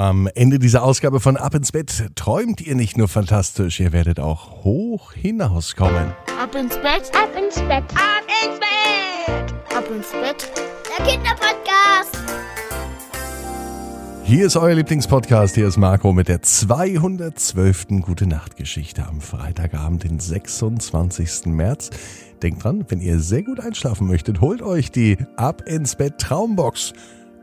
Am Ende dieser Ausgabe von Ab ins Bett träumt ihr nicht nur fantastisch, ihr werdet auch hoch hinauskommen. Ab ins Bett, ab ins Bett, ab ins Bett, ab ins Bett. Der Kinderpodcast. Hier ist euer Lieblingspodcast, hier ist Marco mit der 212. Gute Nacht Geschichte am Freitagabend, den 26. März. Denkt dran, wenn ihr sehr gut einschlafen möchtet, holt euch die Ab ins Bett Traumbox.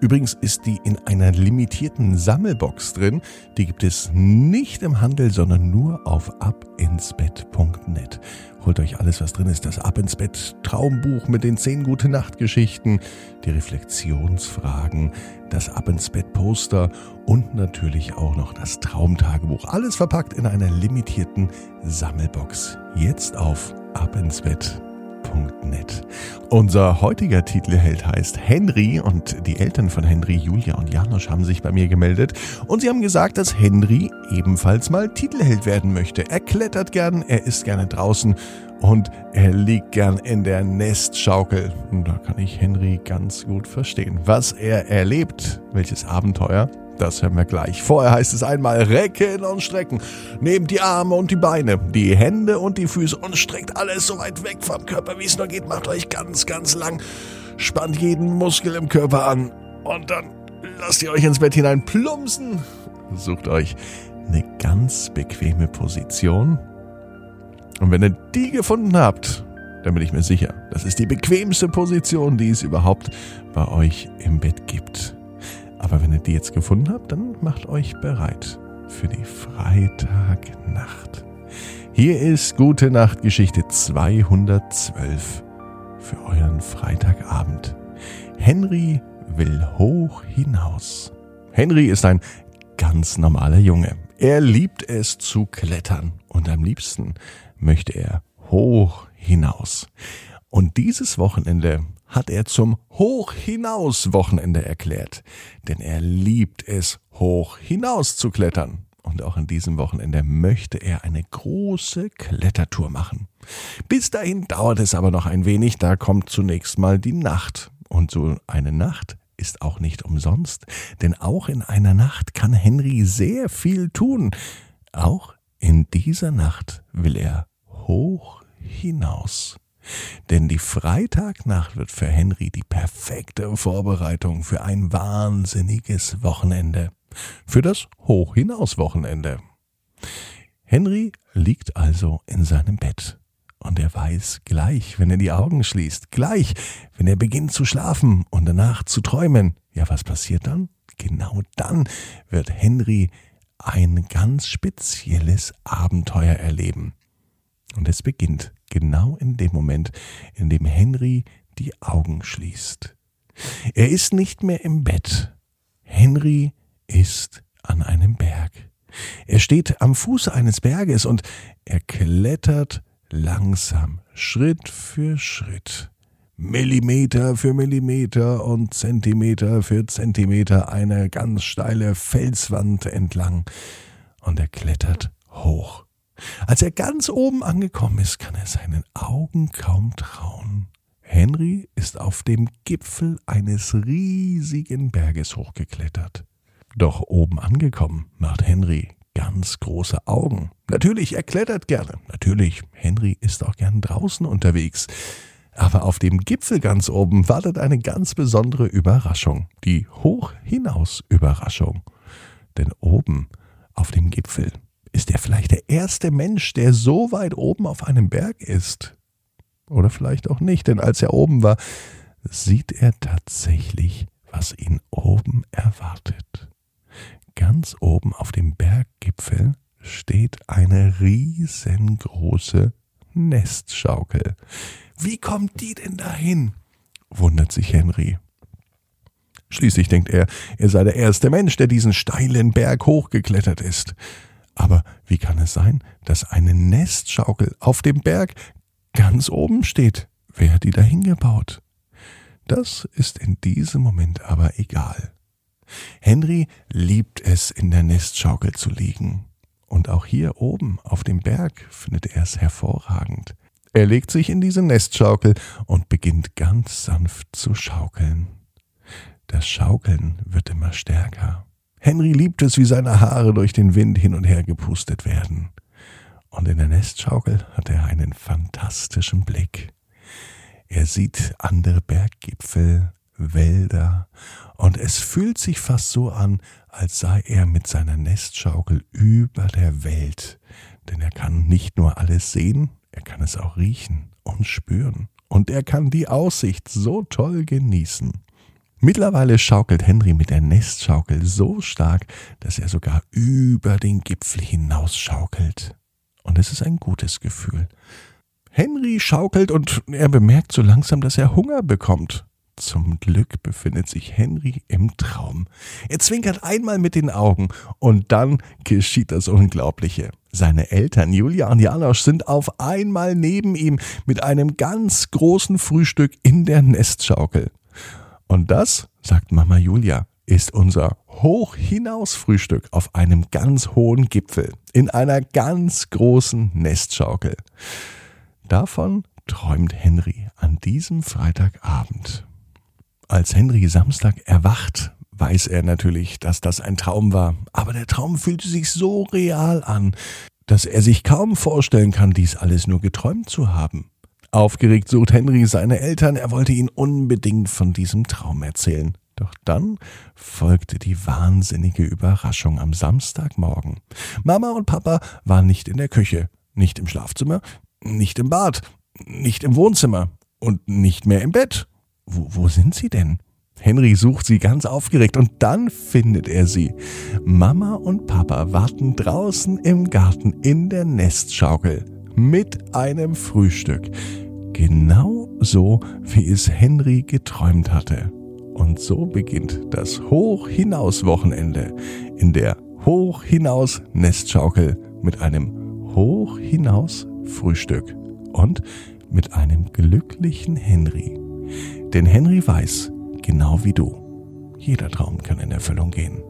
Übrigens ist die in einer limitierten Sammelbox drin. Die gibt es nicht im Handel, sondern nur auf abinsbett.net. Holt euch alles, was drin ist. Das Ab ins Bett Traumbuch mit den 10 gute Nachtgeschichten, die Reflexionsfragen, das Ab ins Bett Poster und natürlich auch noch das Traumtagebuch. Alles verpackt in einer limitierten Sammelbox. Jetzt auf abinsbett.net www.henry.net. Unser heutiger Titelheld heißt Henry und die Eltern von Henry, Julia und Janosch, haben sich bei mir gemeldet und sie haben gesagt, dass Henry ebenfalls mal Titelheld werden möchte. Er klettert gern, er ist gerne draußen und er liegt gern in der Nestschaukel. Und da kann ich Henry ganz gut verstehen. Was er erlebt, welches Abenteuer, das hören wir gleich. Vorher heißt es einmal recken und strecken. Nehmt die Arme und die Beine, die Hände und die Füße und streckt alles so weit weg vom Körper, wie es nur geht. Macht euch ganz, ganz lang. Spannt jeden Muskel im Körper an. Und dann lasst ihr euch ins Bett hinein plumpsen. Sucht euch eine ganz bequeme Position. Und wenn ihr die gefunden habt, dann bin ich mir sicher, das ist die bequemste Position, die es überhaupt bei euch im Bett gibt. Aber wenn ihr die jetzt gefunden habt, dann macht euch bereit für die Freitagnacht. Hier ist Gute Nacht Geschichte 212 für euren Freitagabend. Henry will hoch hinaus. Henry ist ein ganz normaler Junge. Er liebt es zu klettern und am liebsten möchte er hoch hinaus. Und dieses Wochenende hat er zum Hoch hinaus Wochenende erklärt, denn er liebt es, hoch hinaus zu klettern. Und auch an diesem Wochenende möchte er eine große Klettertour machen. Bis dahin dauert es aber noch ein wenig, da kommt zunächst mal die Nacht. Und so eine Nacht ist auch nicht umsonst, denn auch in einer Nacht kann Henry sehr viel tun. Auch in dieser Nacht will er hoch hinaus. Denn die Freitagnacht wird für Henry die perfekte Vorbereitung für ein wahnsinniges Wochenende. Für das Hochhinaus-Wochenende. Henry liegt also in seinem Bett. Und er weiß gleich, wenn er die Augen schließt, gleich, wenn er beginnt zu schlafen und danach zu träumen. Ja, was passiert dann? Genau dann wird Henry ein ganz spezielles Abenteuer erleben. Und es beginnt genau in dem Moment, in dem Henry die Augen schließt. Er ist nicht mehr im Bett. Henry ist an einem Berg. Er steht am Fuße eines Berges und er klettert langsam, Schritt für Schritt, Millimeter für Millimeter und Zentimeter für Zentimeter eine ganz steile Felswand entlang. Und er klettert hoch. Als er ganz oben angekommen ist, kann er seinen Augen kaum trauen. Henry ist auf dem Gipfel eines riesigen Berges hochgeklettert. Doch oben angekommen macht Henry ganz große Augen. Natürlich, er klettert gerne. Natürlich, Henry ist auch gern draußen unterwegs. Aber auf dem Gipfel ganz oben wartet eine ganz besondere Überraschung. Die Hoch-Hinaus-Überraschung. Denn oben auf dem Gipfel ist er vielleicht der erste Mensch, der so weit oben auf einem Berg ist. Oder vielleicht auch nicht, denn als er oben war, sieht er tatsächlich, was ihn oben erwartet. Ganz oben auf dem Berggipfel steht eine riesengroße Nestschaukel. Wie kommt die denn dahin? wundert sich Henry. Schließlich denkt er, er sei der erste Mensch, der diesen steilen Berg hochgeklettert ist. Aber wie kann es sein, dass eine Nestschaukel auf dem Berg ganz oben steht? Wer hat die dahin gebaut? Das ist in diesem Moment aber egal. Henry liebt es, in der Nestschaukel zu liegen. Und auch hier oben auf dem Berg findet er es hervorragend. Er legt sich in diese Nestschaukel und beginnt ganz sanft zu schaukeln. Das Schaukeln wird immer stärker. Henry liebt es, wie seine Haare durch den Wind hin und her gepustet werden. Und in der Nestschaukel hat er einen fantastischen Blick. Er sieht andere Berggipfel, Wälder, und es fühlt sich fast so an, als sei er mit seiner Nestschaukel über der Welt, denn er kann nicht nur alles sehen, er kann es auch riechen und spüren, und er kann die Aussicht so toll genießen. Mittlerweile schaukelt Henry mit der Nestschaukel so stark, dass er sogar über den Gipfel hinausschaukelt. Und es ist ein gutes Gefühl. Henry schaukelt und er bemerkt so langsam, dass er Hunger bekommt. Zum Glück befindet sich Henry im Traum. Er zwinkert einmal mit den Augen und dann geschieht das Unglaubliche. Seine Eltern Julia und Janosch sind auf einmal neben ihm mit einem ganz großen Frühstück in der Nestschaukel. Und das, sagt Mama Julia, ist unser Hochhinausfrühstück auf einem ganz hohen Gipfel in einer ganz großen Nestschaukel. Davon träumt Henry an diesem Freitagabend. Als Henry Samstag erwacht, weiß er natürlich, dass das ein Traum war, aber der Traum fühlte sich so real an, dass er sich kaum vorstellen kann, dies alles nur geträumt zu haben. Aufgeregt sucht Henry seine Eltern, er wollte ihnen unbedingt von diesem Traum erzählen. Doch dann folgte die wahnsinnige Überraschung am Samstagmorgen. Mama und Papa waren nicht in der Küche, nicht im Schlafzimmer, nicht im Bad, nicht im Wohnzimmer und nicht mehr im Bett. Wo, wo sind sie denn? Henry sucht sie ganz aufgeregt und dann findet er sie. Mama und Papa warten draußen im Garten in der Nestschaukel mit einem Frühstück. Genau so, wie es Henry geträumt hatte. Und so beginnt das Hochhinaus-Wochenende in der Hochhinaus-Nestschaukel mit einem Hochhinaus-Frühstück und mit einem glücklichen Henry. Denn Henry weiß, genau wie du, jeder Traum kann in Erfüllung gehen.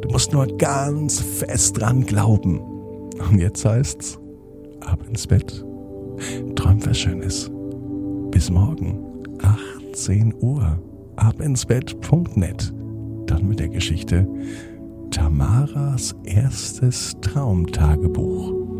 Du musst nur ganz fest dran glauben. Und jetzt heißt's, ab ins Bett, träum was Schönes. Bis morgen, 18 Uhr, abinsbett.net. Dann mit der Geschichte Tamaras erstes Traumtagebuch.